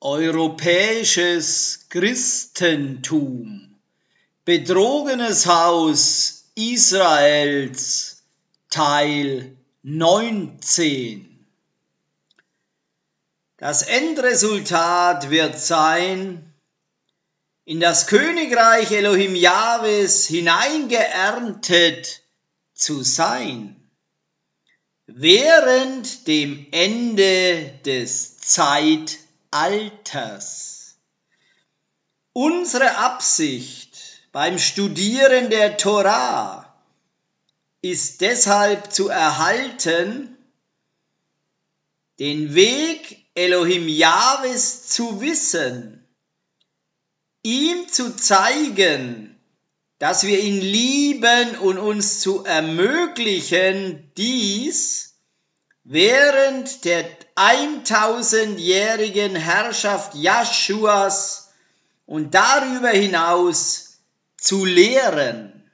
Europäisches Christentum Betrogenes Haus Israels Teil 19 Das Endresultat wird sein, in das Königreich Elohim Jahwes hineingeerntet zu sein, während dem Ende des Zeitalters. Alters. Unsere Absicht beim Studieren der Torah ist deshalb zu erhalten, den Weg Elohim Jahwes zu wissen, ihm zu zeigen, dass wir ihn lieben und uns zu ermöglichen, dies während der 1000-jährigen Herrschaft Jaschuas und darüber hinaus zu lehren.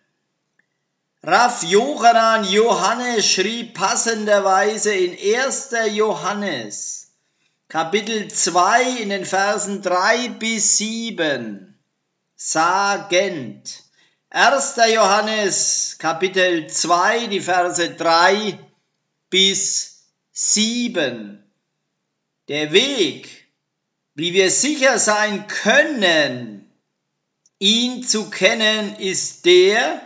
Raff Johanan Johannes schrieb passenderweise in 1. Johannes, Kapitel 2 in den Versen 3 bis 7, sagend, 1. Johannes, Kapitel 2, die Verse 3 bis 7. Der Weg, wie wir sicher sein können, ihn zu kennen, ist der,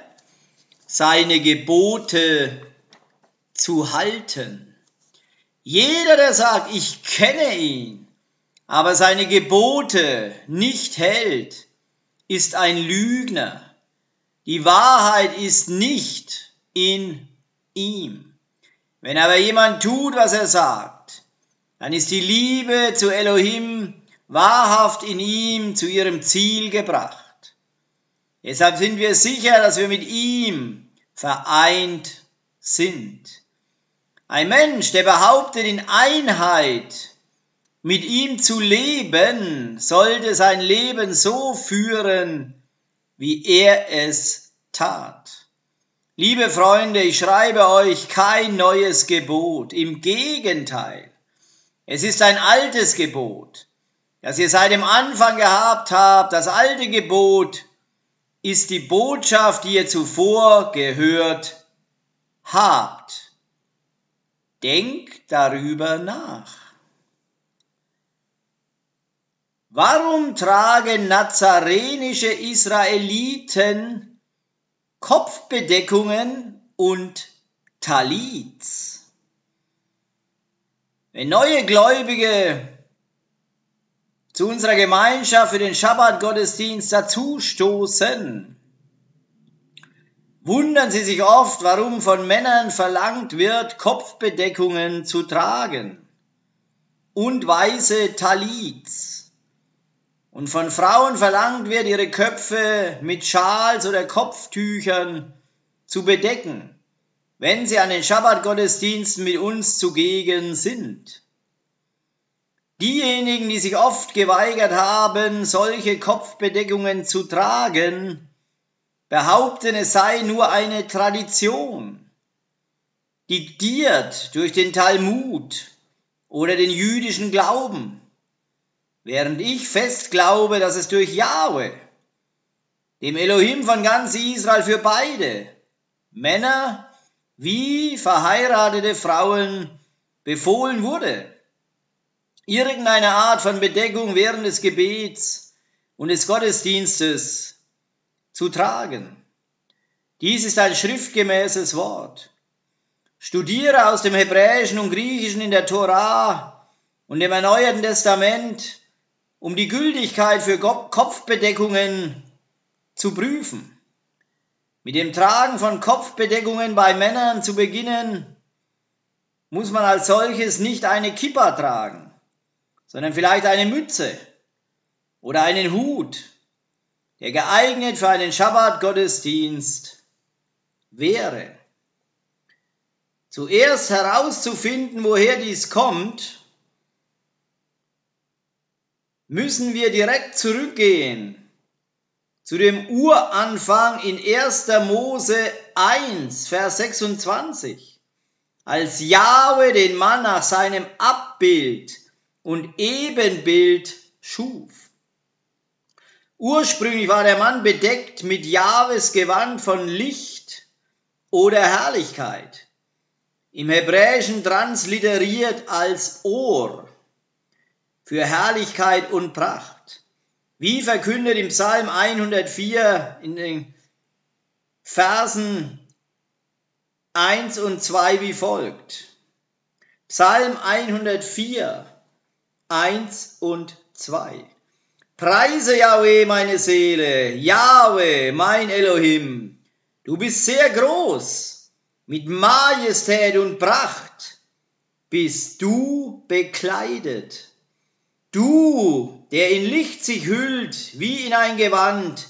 seine Gebote zu halten. Jeder, der sagt, ich kenne ihn, aber seine Gebote nicht hält, ist ein Lügner. Die Wahrheit ist nicht in ihm. Wenn aber jemand tut, was er sagt, dann ist die Liebe zu Elohim wahrhaft in ihm zu ihrem Ziel gebracht. Deshalb sind wir sicher, dass wir mit ihm vereint sind. Ein Mensch, der behauptet, in Einheit mit ihm zu leben, sollte sein Leben so führen, wie er es tat. Liebe Freunde, ich schreibe euch kein neues Gebot, im Gegenteil. Es ist ein altes Gebot, das ihr seit dem Anfang gehabt habt. Das alte Gebot ist die Botschaft, die ihr zuvor gehört habt. Denkt darüber nach. Warum tragen nazarenische Israeliten Kopfbedeckungen und Talits? Wenn neue Gläubige zu unserer Gemeinschaft für den Schabbat-Gottesdienst dazustoßen, wundern sie sich oft, warum von Männern verlangt wird, Kopfbedeckungen zu tragen und weiße Talits. Und von Frauen verlangt wird, ihre Köpfe mit Schals oder Kopftüchern zu bedecken wenn sie an den Schabbatgottesdiensten mit uns zugegen sind. Diejenigen, die sich oft geweigert haben, solche Kopfbedeckungen zu tragen, behaupten, es sei nur eine Tradition, diktiert durch den Talmud oder den jüdischen Glauben, während ich fest glaube, dass es durch Jahwe, dem Elohim von ganz Israel für beide, Männer wie verheiratete Frauen befohlen wurde, irgendeine Art von Bedeckung während des Gebets und des Gottesdienstes zu tragen. Dies ist ein schriftgemäßes Wort. Studiere aus dem Hebräischen und Griechischen in der Torah und dem Erneuerten Testament, um die Gültigkeit für Kopfbedeckungen zu prüfen. Mit dem Tragen von Kopfbedeckungen bei Männern zu beginnen, muss man als solches nicht eine Kippa tragen, sondern vielleicht eine Mütze oder einen Hut, der geeignet für einen Schabbat-Gottesdienst wäre. Zuerst herauszufinden, woher dies kommt, müssen wir direkt zurückgehen zu dem Uranfang in 1. Mose 1, Vers 26, als Jahwe den Mann nach seinem Abbild und Ebenbild schuf. Ursprünglich war der Mann bedeckt mit Jahres Gewand von Licht oder Herrlichkeit. Im Hebräischen transliteriert als Ohr für Herrlichkeit und Pracht. Wie verkündet im Psalm 104 in den Versen 1 und 2 wie folgt. Psalm 104, 1 und 2. Preise Yahweh meine Seele, Yahweh mein Elohim, du bist sehr groß, mit Majestät und Pracht bist du bekleidet. Du, der in Licht sich hüllt wie in ein Gewand,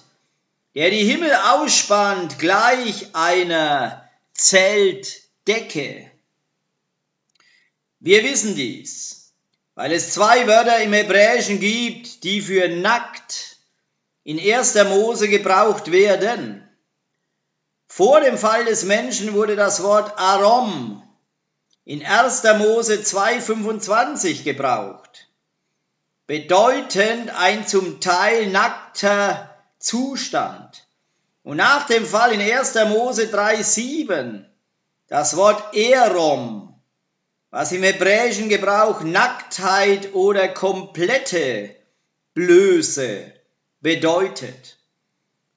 der die Himmel ausspannt gleich einer Zeltdecke. Wir wissen dies, weil es zwei Wörter im Hebräischen gibt, die für nackt in erster Mose gebraucht werden. Vor dem Fall des Menschen wurde das Wort Arom in 1. Mose 2.25 gebraucht, bedeutend ein zum Teil nackter Zustand. Und nach dem Fall in 1. Mose 3.7 das Wort Erom, was im hebräischen Gebrauch Nacktheit oder komplette Blöße bedeutet.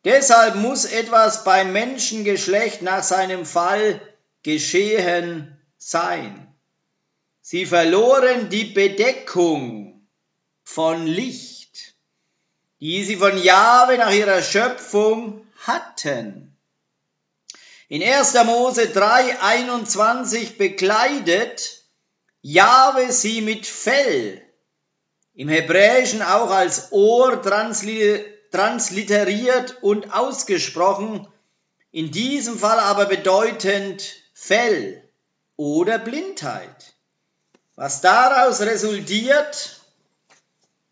Deshalb muss etwas beim Menschengeschlecht nach seinem Fall geschehen sein. Sie verloren die Bedeckung von Licht, die sie von Jahwe nach ihrer Schöpfung hatten. In 1. Mose 3, 21 bekleidet Jahwe sie mit Fell, im Hebräischen auch als Ohr transliteriert und ausgesprochen, in diesem Fall aber bedeutend Fell oder Blindheit. Was daraus resultiert,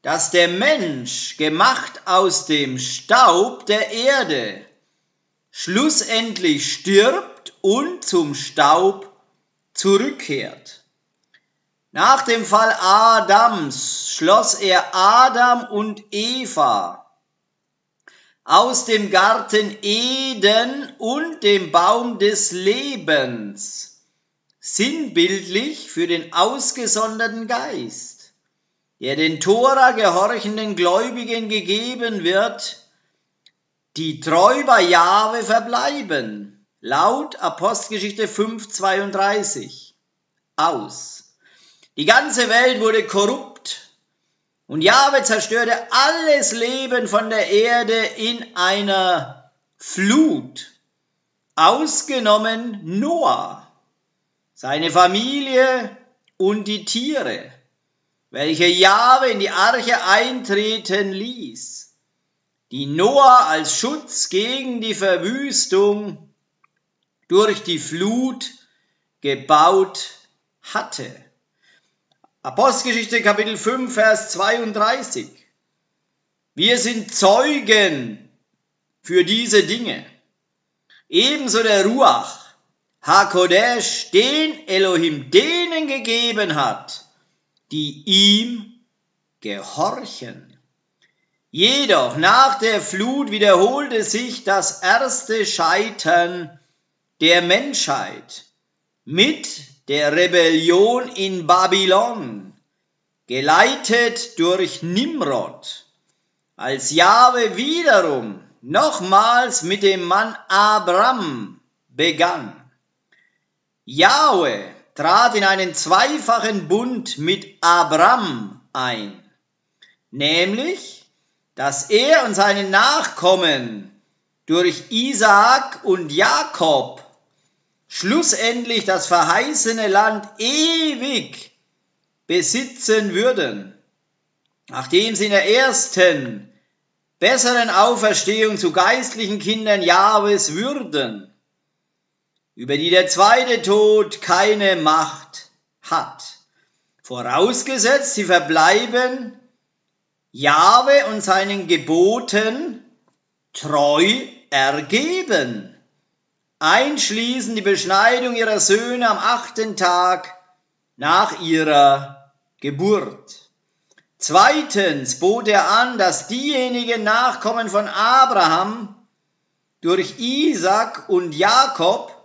dass der Mensch, gemacht aus dem Staub der Erde, schlussendlich stirbt und zum Staub zurückkehrt. Nach dem Fall Adams schloss er Adam und Eva aus dem Garten Eden und dem Baum des Lebens, sinnbildlich für den ausgesonderten Geist, der den Tora gehorchenden Gläubigen gegeben wird, die treu bei Jahwe verbleiben, laut Apostelgeschichte 5,32 aus. Die ganze Welt wurde korrupt und Jahwe zerstörte alles Leben von der Erde in einer Flut, ausgenommen Noah, seine Familie und die Tiere, welche Jahwe in die Arche eintreten ließ die Noah als Schutz gegen die Verwüstung durch die Flut gebaut hatte. Apostelgeschichte Kapitel 5, Vers 32. Wir sind Zeugen für diese Dinge. Ebenso der Ruach, Hakodesh, den Elohim denen gegeben hat, die ihm gehorchen. Jedoch nach der Flut wiederholte sich das erste Scheitern der Menschheit mit der Rebellion in Babylon, geleitet durch Nimrod, als Jahwe wiederum nochmals mit dem Mann Abram begann. Jahwe trat in einen zweifachen Bund mit Abram ein, nämlich dass er und seine Nachkommen durch Isaak und Jakob schlussendlich das verheißene Land ewig besitzen würden, nachdem sie in der ersten besseren Auferstehung zu geistlichen Kindern Jahwes würden, über die der zweite Tod keine Macht hat. Vorausgesetzt, sie verbleiben Jahwe und seinen Geboten treu ergeben, einschließend die Beschneidung ihrer Söhne am achten Tag nach ihrer Geburt. Zweitens bot er an, dass diejenigen Nachkommen von Abraham durch Isaac und Jakob,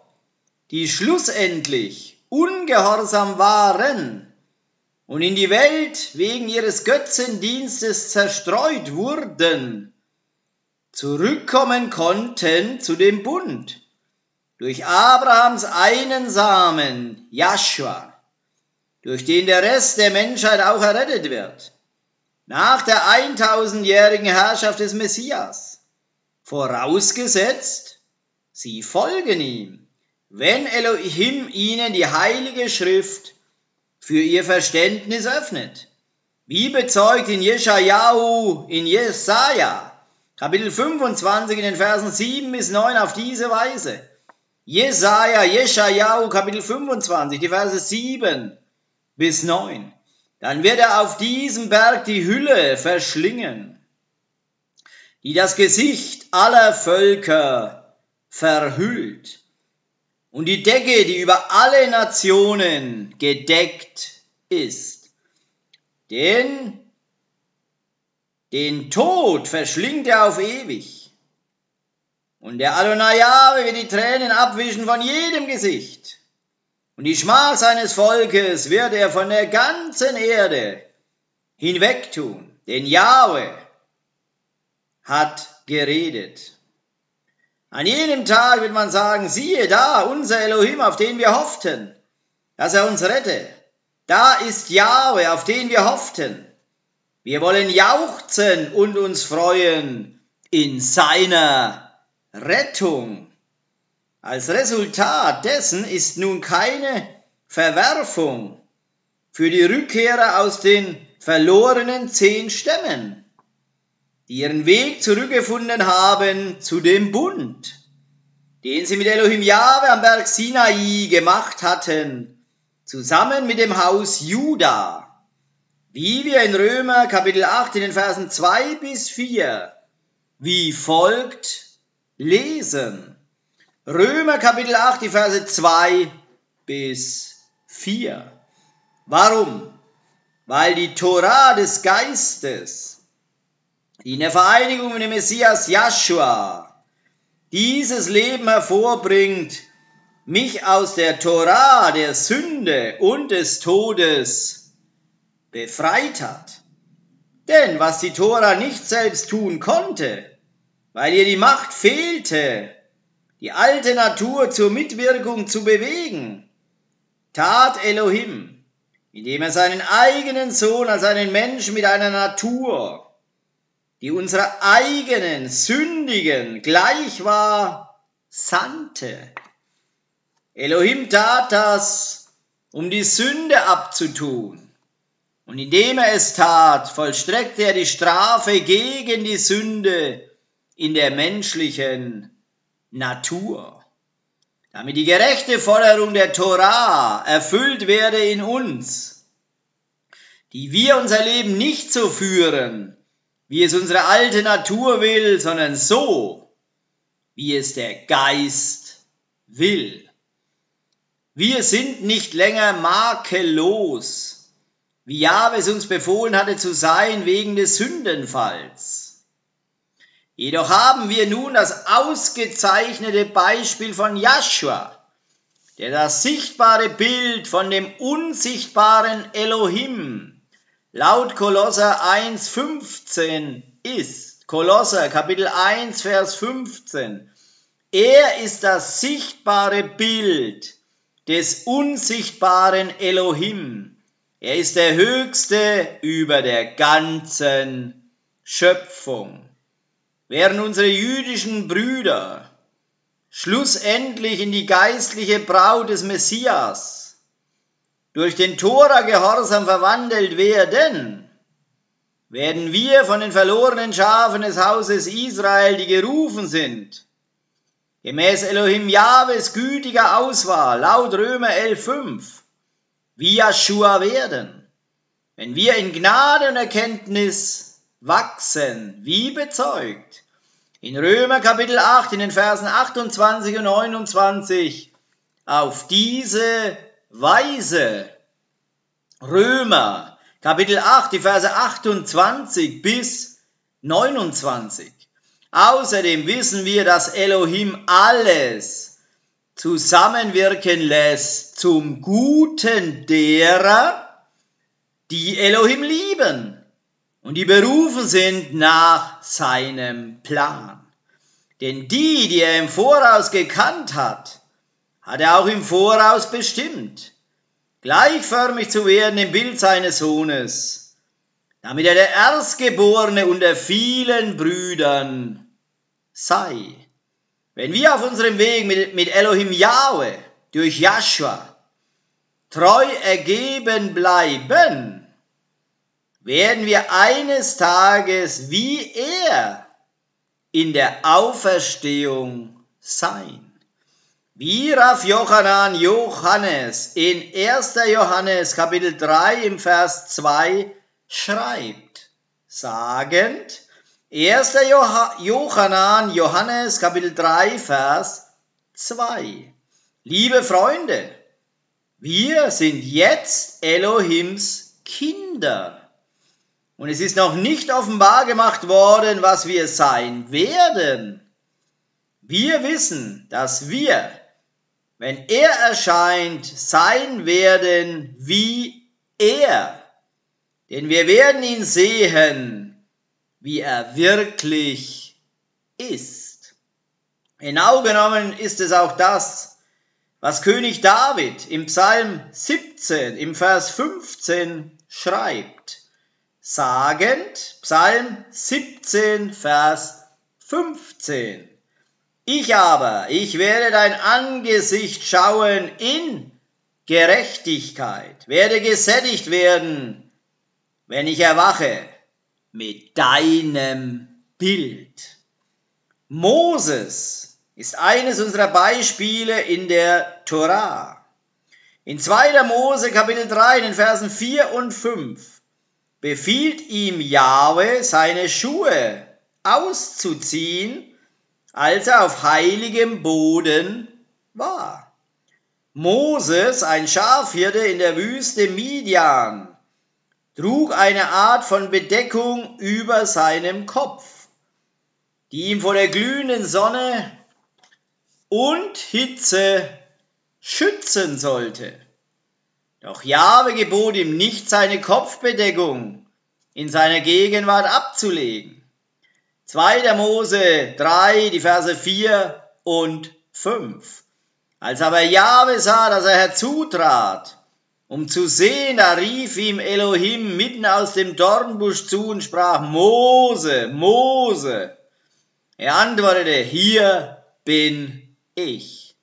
die schlussendlich ungehorsam waren und in die Welt wegen ihres Götzendienstes zerstreut wurden, zurückkommen konnten zu dem Bund durch Abrahams einen Samen, Joshua, durch den der Rest der Menschheit auch errettet wird nach der 1000-jährigen Herrschaft des Messias, vorausgesetzt, sie folgen ihm, wenn Elohim ihnen die heilige Schrift für ihr Verständnis öffnet. Wie bezeugt in Jeschajahu, in Jesaja, Kapitel 25 in den Versen 7 bis 9 auf diese Weise. Jesaja, Jeschajahu, Kapitel 25, die Verse 7 bis 9 dann wird er auf diesem Berg die Hülle verschlingen, die das Gesicht aller Völker verhüllt und die Decke, die über alle Nationen gedeckt ist. Denn den Tod verschlingt er auf ewig. Und der Adonai wird die Tränen abwischen von jedem Gesicht. Und die Schmach seines Volkes wird er von der ganzen Erde hinwegtun, denn Jahwe hat geredet. An jenem Tag wird man sagen, siehe da, unser Elohim, auf den wir hofften, dass er uns rette. Da ist Jahwe, auf den wir hofften. Wir wollen jauchzen und uns freuen in seiner Rettung. Als Resultat dessen ist nun keine Verwerfung für die Rückkehrer aus den verlorenen zehn Stämmen, ihren Weg zurückgefunden haben zu dem Bund, den sie mit Elohim Jahwe am Berg Sinai gemacht hatten, zusammen mit dem Haus Juda, wie wir in Römer Kapitel 8 in den Versen 2 bis 4 wie folgt lesen. Römer Kapitel 8, die Verse 2 bis 4. Warum? Weil die Torah des Geistes, die in der Vereinigung mit dem Messias Joshua dieses Leben hervorbringt, mich aus der Torah der Sünde und des Todes befreit hat. Denn was die Torah nicht selbst tun konnte, weil ihr die Macht fehlte, die alte Natur zur Mitwirkung zu bewegen, tat Elohim, indem er seinen eigenen Sohn als einen Menschen mit einer Natur, die unserer eigenen, sündigen gleich war, sandte. Elohim tat das, um die Sünde abzutun. Und indem er es tat, vollstreckte er die Strafe gegen die Sünde in der menschlichen Natur, damit die gerechte Forderung der Torah erfüllt werde in uns, die wir unser Leben nicht so führen, wie es unsere alte Natur will, sondern so, wie es der Geist will. Wir sind nicht länger makellos, wie Jahwe es uns befohlen hatte zu sein wegen des Sündenfalls. Jedoch haben wir nun das ausgezeichnete Beispiel von Joshua, der das sichtbare Bild von dem unsichtbaren Elohim laut Kolosser 1,15 ist. Kolosser Kapitel 1, Vers 15. Er ist das sichtbare Bild des unsichtbaren Elohim. Er ist der Höchste über der ganzen Schöpfung während unsere jüdischen Brüder schlussendlich in die geistliche Braut des Messias durch den Tora-Gehorsam verwandelt werden, werden wir von den verlorenen Schafen des Hauses Israel, die gerufen sind, gemäß Elohim Jahwes gütiger Auswahl, laut Römer 11,5, wie Joshua werden, wenn wir in Gnade und Erkenntnis wachsen, wie bezeugt. In Römer Kapitel 8, in den Versen 28 und 29, auf diese Weise. Römer Kapitel 8, die Verse 28 bis 29. Außerdem wissen wir, dass Elohim alles zusammenwirken lässt zum Guten derer, die Elohim lieben und die berufen sind nach seinem Plan. Denn die, die er im Voraus gekannt hat, hat er auch im Voraus bestimmt, gleichförmig zu werden im Bild seines Sohnes, damit er der Erstgeborene unter vielen Brüdern sei. Wenn wir auf unserem Weg mit, mit Elohim Yahweh durch Joshua treu ergeben bleiben, werden wir eines Tages wie er in der Auferstehung sein. Wie Rav Johanan Johannes in 1. Johannes Kapitel 3 im Vers 2 schreibt, sagend, 1. Johanan Johannes Kapitel 3 Vers 2. Liebe Freunde, wir sind jetzt Elohims Kinder. Und es ist noch nicht offenbar gemacht worden, was wir sein werden. Wir wissen, dass wir, wenn er erscheint, sein werden wie er. Denn wir werden ihn sehen, wie er wirklich ist. Genau genommen ist es auch das, was König David im Psalm 17 im Vers 15 schreibt sagend, Psalm 17, Vers 15. Ich aber, ich werde dein Angesicht schauen in Gerechtigkeit, werde gesättigt werden, wenn ich erwache mit deinem Bild. Moses ist eines unserer Beispiele in der Torah. In 2. Mose Kapitel 3, in den Versen 4 und 5 befiehlt ihm Jahwe, seine Schuhe auszuziehen, als er auf heiligem Boden war. Moses, ein Schafhirte in der Wüste Midian, trug eine Art von Bedeckung über seinem Kopf, die ihm vor der glühenden Sonne und Hitze schützen sollte. Doch Jahwe gebot ihm nicht, seine Kopfbedeckung in seiner Gegenwart abzulegen. 2. Mose 3, die Verse 4 und 5. Als aber Jahwe sah, dass er herzutrat, um zu sehen, da rief ihm Elohim mitten aus dem Dornbusch zu und sprach, Mose, Mose. Er antwortete, hier bin ich.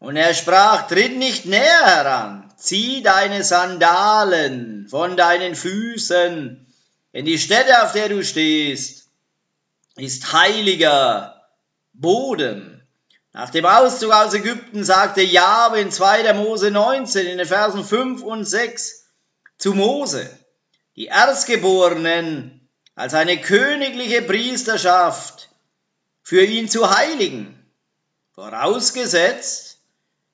Und er sprach, tritt nicht näher heran, zieh deine Sandalen von deinen Füßen, denn die Stätte, auf der du stehst, ist heiliger Boden. Nach dem Auszug aus Ägypten sagte Jahwe in 2. Mose 19 in den Versen 5 und 6 zu Mose, die Erstgeborenen als eine königliche Priesterschaft für ihn zu heiligen, vorausgesetzt,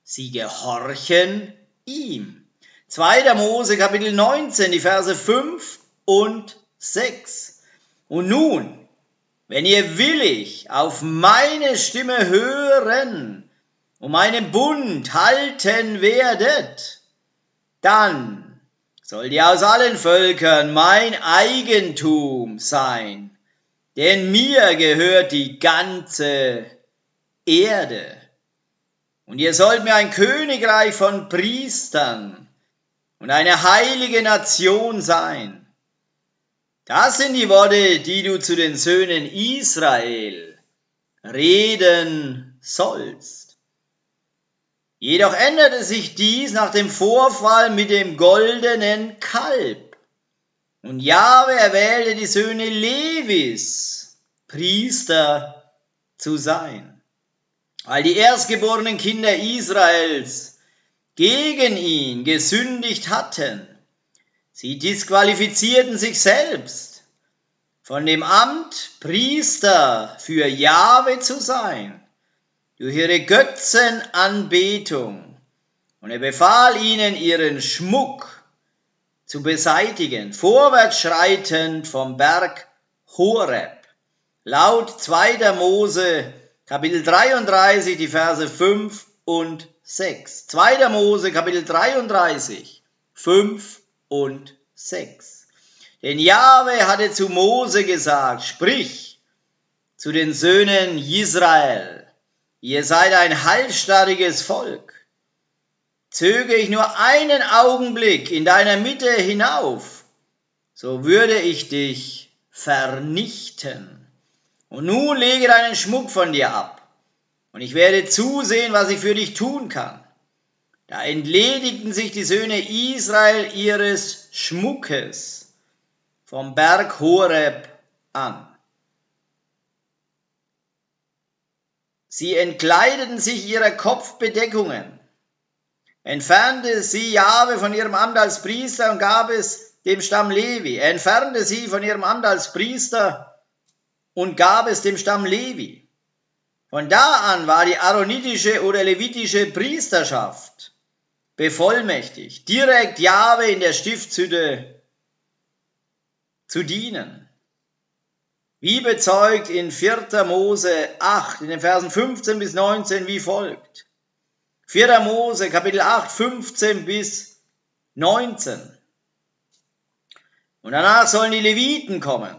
sie gehorchen ihm. 2. Mose Kapitel 19, die Verse 5 und 6. Und nun, wenn ihr willig auf meine Stimme hören und meinen Bund halten werdet, dann sollt ihr aus allen Völkern mein Eigentum sein, denn mir gehört die ganze Erde. Und ihr sollt mir ein Königreich von Priestern und eine heilige Nation sein. Das sind die Worte, die du zu den Söhnen Israel reden sollst. Jedoch änderte sich dies nach dem Vorfall mit dem goldenen Kalb. Und Jahwe erwählte die Söhne Levis, Priester zu sein weil die erstgeborenen Kinder Israels gegen ihn gesündigt hatten. Sie disqualifizierten sich selbst von dem Amt, Priester für Jahwe zu sein, durch ihre Götzenanbetung. Und er befahl ihnen, ihren Schmuck zu beseitigen, vorwärts schreitend vom Berg Horeb. Laut 2. Mose Kapitel 33, die Verse 5 und 6. 2. Mose Kapitel 33, 5 und 6. Denn Jahwe hatte zu Mose gesagt, sprich zu den Söhnen Israel, ihr seid ein halsstarriges Volk. Zöge ich nur einen Augenblick in deiner Mitte hinauf, so würde ich dich vernichten. Und nun lege deinen Schmuck von dir ab, und ich werde zusehen, was ich für dich tun kann. Da entledigten sich die Söhne Israel ihres Schmuckes vom Berg Horeb an. Sie entkleideten sich ihrer Kopfbedeckungen, entfernte sie Jahwe von ihrem Amt als Priester und gab es dem Stamm Levi. Er entfernte sie von ihrem Amt als Priester und gab es dem Stamm Levi. Von da an war die aaronitische oder levitische Priesterschaft bevollmächtigt, direkt Jahwe in der Stiftshütte zu dienen. Wie bezeugt in 4. Mose 8, in den Versen 15 bis 19 wie folgt. 4. Mose, Kapitel 8, 15 bis 19. Und danach sollen die Leviten kommen,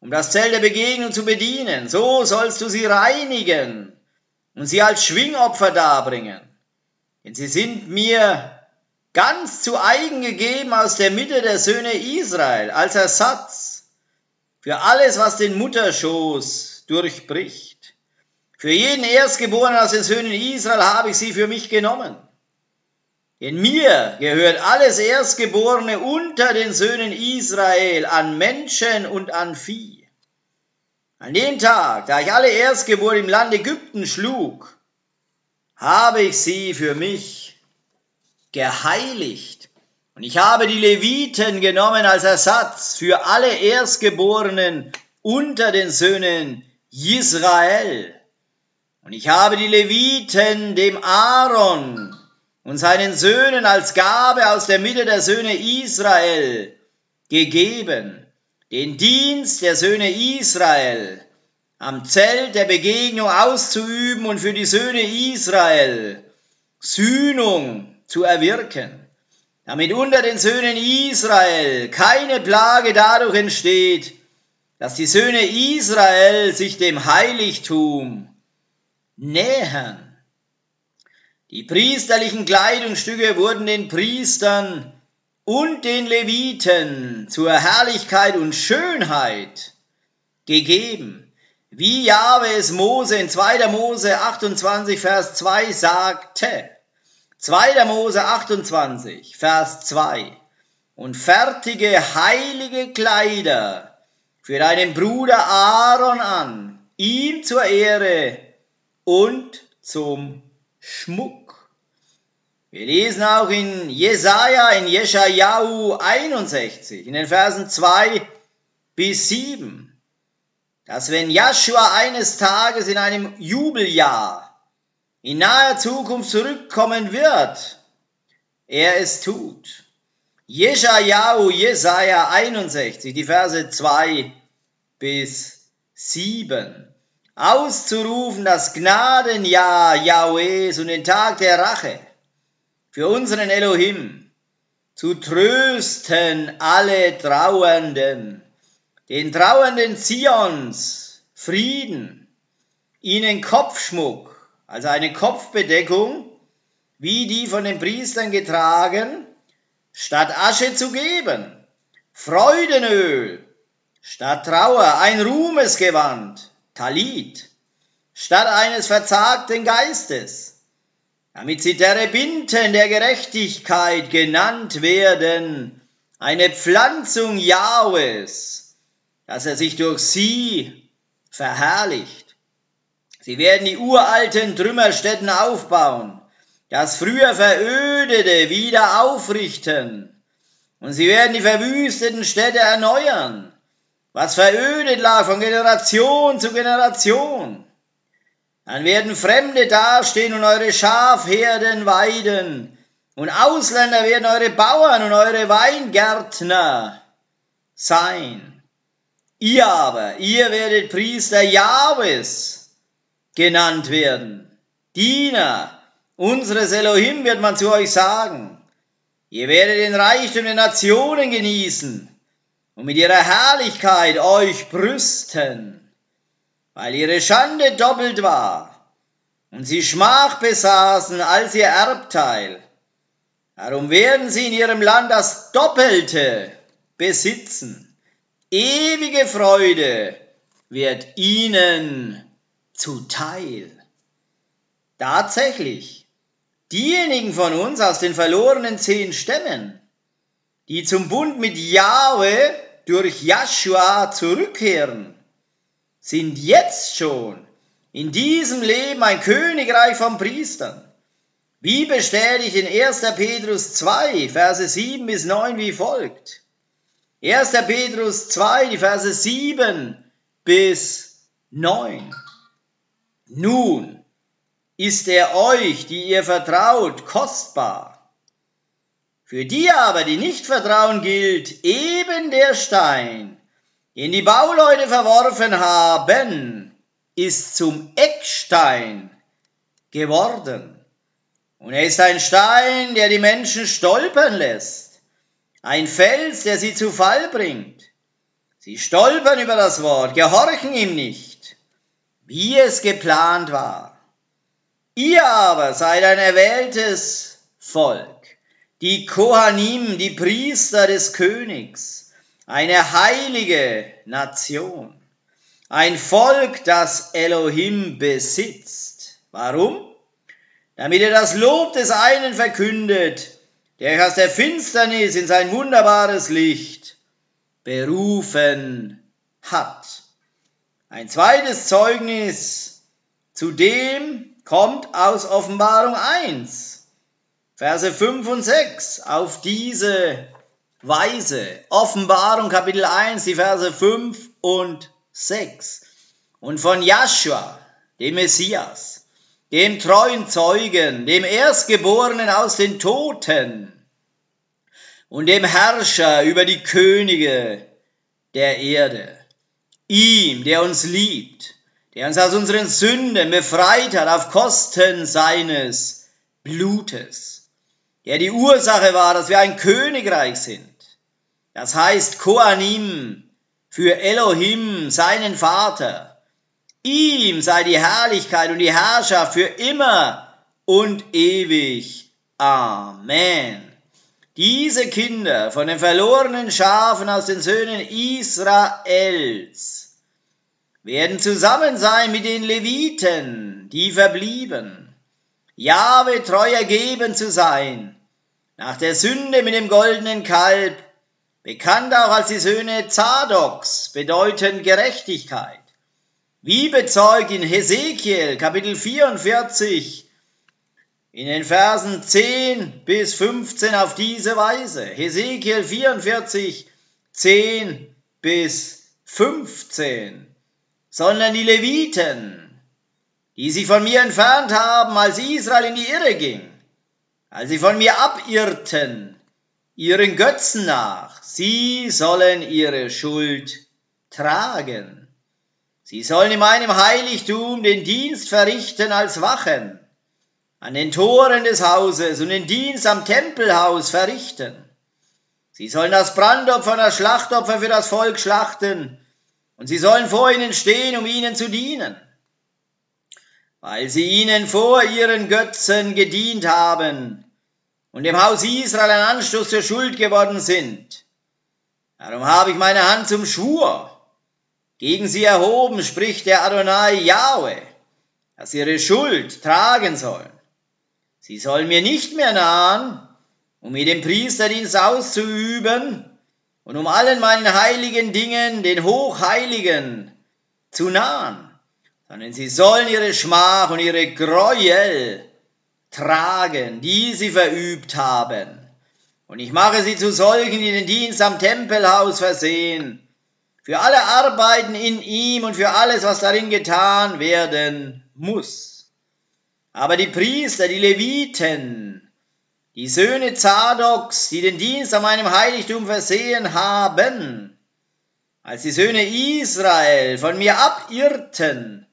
um das Zelt der Begegnung zu bedienen. So sollst du sie reinigen und sie als Schwingopfer darbringen. Denn sie sind mir ganz zu eigen gegeben aus der Mitte der Söhne Israel, als Ersatz für alles, was den Mutterschoß durchbricht. Für jeden Erstgeborenen aus den Söhnen Israel habe ich sie für mich genommen. Denn mir gehört alles Erstgeborene unter den Söhnen Israel an Menschen und an Vieh. An dem Tag, da ich alle Erstgeborenen im Land Ägypten schlug, habe ich sie für mich geheiligt. Und ich habe die Leviten genommen als Ersatz für alle Erstgeborenen unter den Söhnen Israel. Und ich habe die Leviten dem Aaron und seinen Söhnen als Gabe aus der Mitte der Söhne Israel gegeben, den Dienst der Söhne Israel am Zelt der Begegnung auszuüben und für die Söhne Israel Sühnung zu erwirken, damit unter den Söhnen Israel keine Plage dadurch entsteht, dass die Söhne Israel sich dem Heiligtum nähern. Die priesterlichen Kleidungsstücke wurden den Priestern und den Leviten zur Herrlichkeit und Schönheit gegeben wie Jahwe es Mose in 2. Mose 28, Vers 2 sagte. 2. Mose 28, Vers 2. Und fertige heilige Kleider für deinen Bruder Aaron an, ihm zur Ehre und zum Schmuck. Wir lesen auch in Jesaja, in Jeschajahu 61, in den Versen 2 bis 7 dass wenn Joshua eines Tages in einem Jubeljahr in naher Zukunft zurückkommen wird, er es tut. Jeschajahu, Jesaja 61, die Verse 2 bis 7. Auszurufen das Gnadenjahr Jahwehs und den Tag der Rache für unseren Elohim, zu trösten alle Trauernden den Trauernden Zions Frieden, ihnen Kopfschmuck, also eine Kopfbedeckung, wie die von den Priestern getragen, statt Asche zu geben, Freudenöl, statt Trauer ein Ruhmesgewand, Talit, statt eines verzagten Geistes, damit sie Terebinten der Gerechtigkeit genannt werden, eine Pflanzung Jahwes, dass er sich durch sie verherrlicht. Sie werden die uralten Trümmerstätten aufbauen, das früher Verödete wieder aufrichten, und sie werden die verwüsteten Städte erneuern, was verödet lag von Generation zu Generation. Dann werden Fremde dastehen und eure Schafherden weiden, Und Ausländer werden eure Bauern und eure Weingärtner sein. Ihr aber, ihr werdet Priester Jahwes genannt werden. Diener unseres Elohim wird man zu euch sagen. Ihr werdet den Reichtum der Nationen genießen und mit ihrer Herrlichkeit euch brüsten, weil ihre Schande doppelt war und sie Schmach besaßen als ihr Erbteil. Darum werden sie in ihrem Land das Doppelte besitzen. Ewige Freude wird ihnen zuteil. Tatsächlich, diejenigen von uns aus den verlorenen zehn Stämmen, die zum Bund mit Jahwe durch Joshua zurückkehren, sind jetzt schon in diesem Leben ein Königreich von Priestern. Wie bestätigt in 1. Petrus 2, Verse 7 bis 9 wie folgt. 1. Petrus 2, die Verse 7 bis 9. Nun ist er euch, die ihr vertraut, kostbar für die aber, die nicht vertrauen, gilt eben der Stein, den die Bauleute verworfen haben, ist zum Eckstein geworden. Und er ist ein Stein, der die Menschen stolpern lässt, ein Fels, der sie zu Fall bringt. Sie stolpern über das Wort, gehorchen ihm nicht, wie es geplant war. Ihr aber seid ein erwähltes Volk die Kohanim, die Priester des Königs, eine heilige Nation, ein Volk, das Elohim besitzt. Warum? Damit er das Lob des einen verkündet, der aus der Finsternis in sein wunderbares Licht berufen hat. Ein zweites Zeugnis zu dem kommt aus Offenbarung 1. Verse 5 und 6 auf diese Weise. Offenbarung Kapitel 1, die Verse 5 und 6. Und von Joshua, dem Messias, dem treuen Zeugen, dem Erstgeborenen aus den Toten und dem Herrscher über die Könige der Erde. Ihm, der uns liebt, der uns aus unseren Sünden befreit hat auf Kosten seines Blutes der die Ursache war, dass wir ein Königreich sind. Das heißt Koanim für Elohim, seinen Vater. Ihm sei die Herrlichkeit und die Herrschaft für immer und ewig. Amen. Diese Kinder von den verlorenen Schafen aus den Söhnen Israels werden zusammen sein mit den Leviten, die verblieben, Jahwe treu ergeben zu sein nach der Sünde mit dem goldenen Kalb, bekannt auch als die Söhne Zadoks, bedeuten Gerechtigkeit. Wie bezeugt in Hesekiel Kapitel 44 in den Versen 10 bis 15 auf diese Weise. Hesekiel 44, 10 bis 15. Sondern die Leviten, die sich von mir entfernt haben, als Israel in die Irre ging, als sie von mir abirrten, ihren Götzen nach, sie sollen ihre Schuld tragen. Sie sollen in meinem Heiligtum den Dienst verrichten als Wachen, an den Toren des Hauses und den Dienst am Tempelhaus verrichten. Sie sollen das Brandopfer und das Schlachtopfer für das Volk schlachten, und sie sollen vor ihnen stehen, um ihnen zu dienen. Weil sie ihnen vor ihren Götzen gedient haben, und dem Haus Israel ein Anstoß zur Schuld geworden sind. Darum habe ich meine Hand zum Schwur gegen sie erhoben, spricht der Adonai Yahweh, dass sie ihre Schuld tragen sollen. Sie sollen mir nicht mehr nahen, um mir den Priesterdienst auszuüben und um allen meinen heiligen Dingen, den Hochheiligen, zu nahen, sondern sie sollen ihre Schmach und ihre Gräuel tragen, die sie verübt haben. Und ich mache sie zu solchen, die den Dienst am Tempelhaus versehen, für alle Arbeiten in ihm und für alles, was darin getan werden muss. Aber die Priester, die Leviten, die Söhne Zadoks, die den Dienst an meinem Heiligtum versehen haben, als die Söhne Israel von mir abirrten,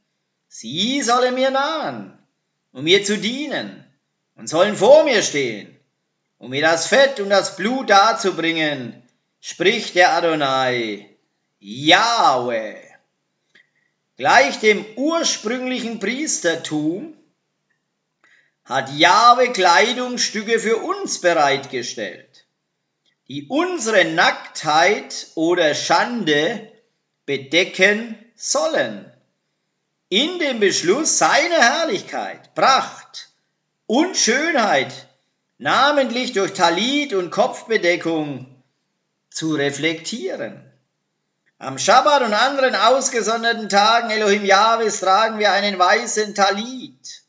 sie sollen mir nahen, um mir zu dienen, und sollen vor mir stehen, um mir das Fett und das Blut darzubringen, spricht der Adonai, Yahweh. Gleich dem ursprünglichen Priestertum hat Jahwe Kleidungsstücke für uns bereitgestellt, die unsere Nacktheit oder Schande bedecken sollen. In dem Beschluss seine Herrlichkeit, Pracht und Schönheit, namentlich durch Talit und Kopfbedeckung, zu reflektieren. Am Schabbat und anderen ausgesonderten Tagen Elohim Jahwes tragen wir einen weißen Talit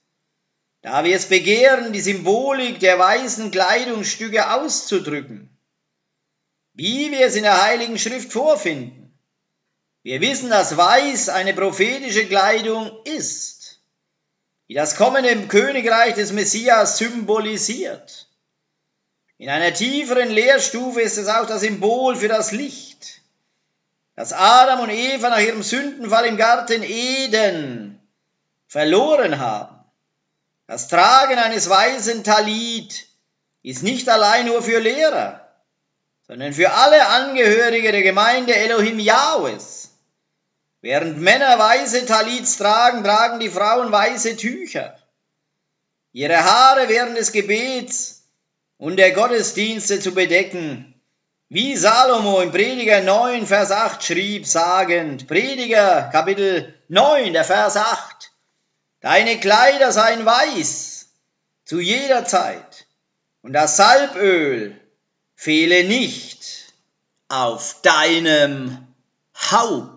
da wir es begehren, die Symbolik der weißen Kleidungsstücke auszudrücken, wie wir es in der Heiligen Schrift vorfinden. Wir wissen, dass Weiß eine prophetische Kleidung ist, die das kommende Königreich des Messias symbolisiert. In einer tieferen Lehrstufe ist es auch das Symbol für das Licht, das Adam und Eva nach ihrem Sündenfall im Garten Eden verloren haben. Das Tragen eines weißen Talit ist nicht allein nur für Lehrer, sondern für alle Angehörige der Gemeinde Elohim Yahwehs. Während Männer weiße Talits tragen, tragen die Frauen weiße Tücher. Ihre Haare während des Gebets und der Gottesdienste zu bedecken, wie Salomo im Prediger 9, Vers 8 schrieb, sagend, Prediger Kapitel 9, der Vers 8, Deine Kleider seien weiß zu jeder Zeit und das Salböl fehle nicht auf deinem Haupt.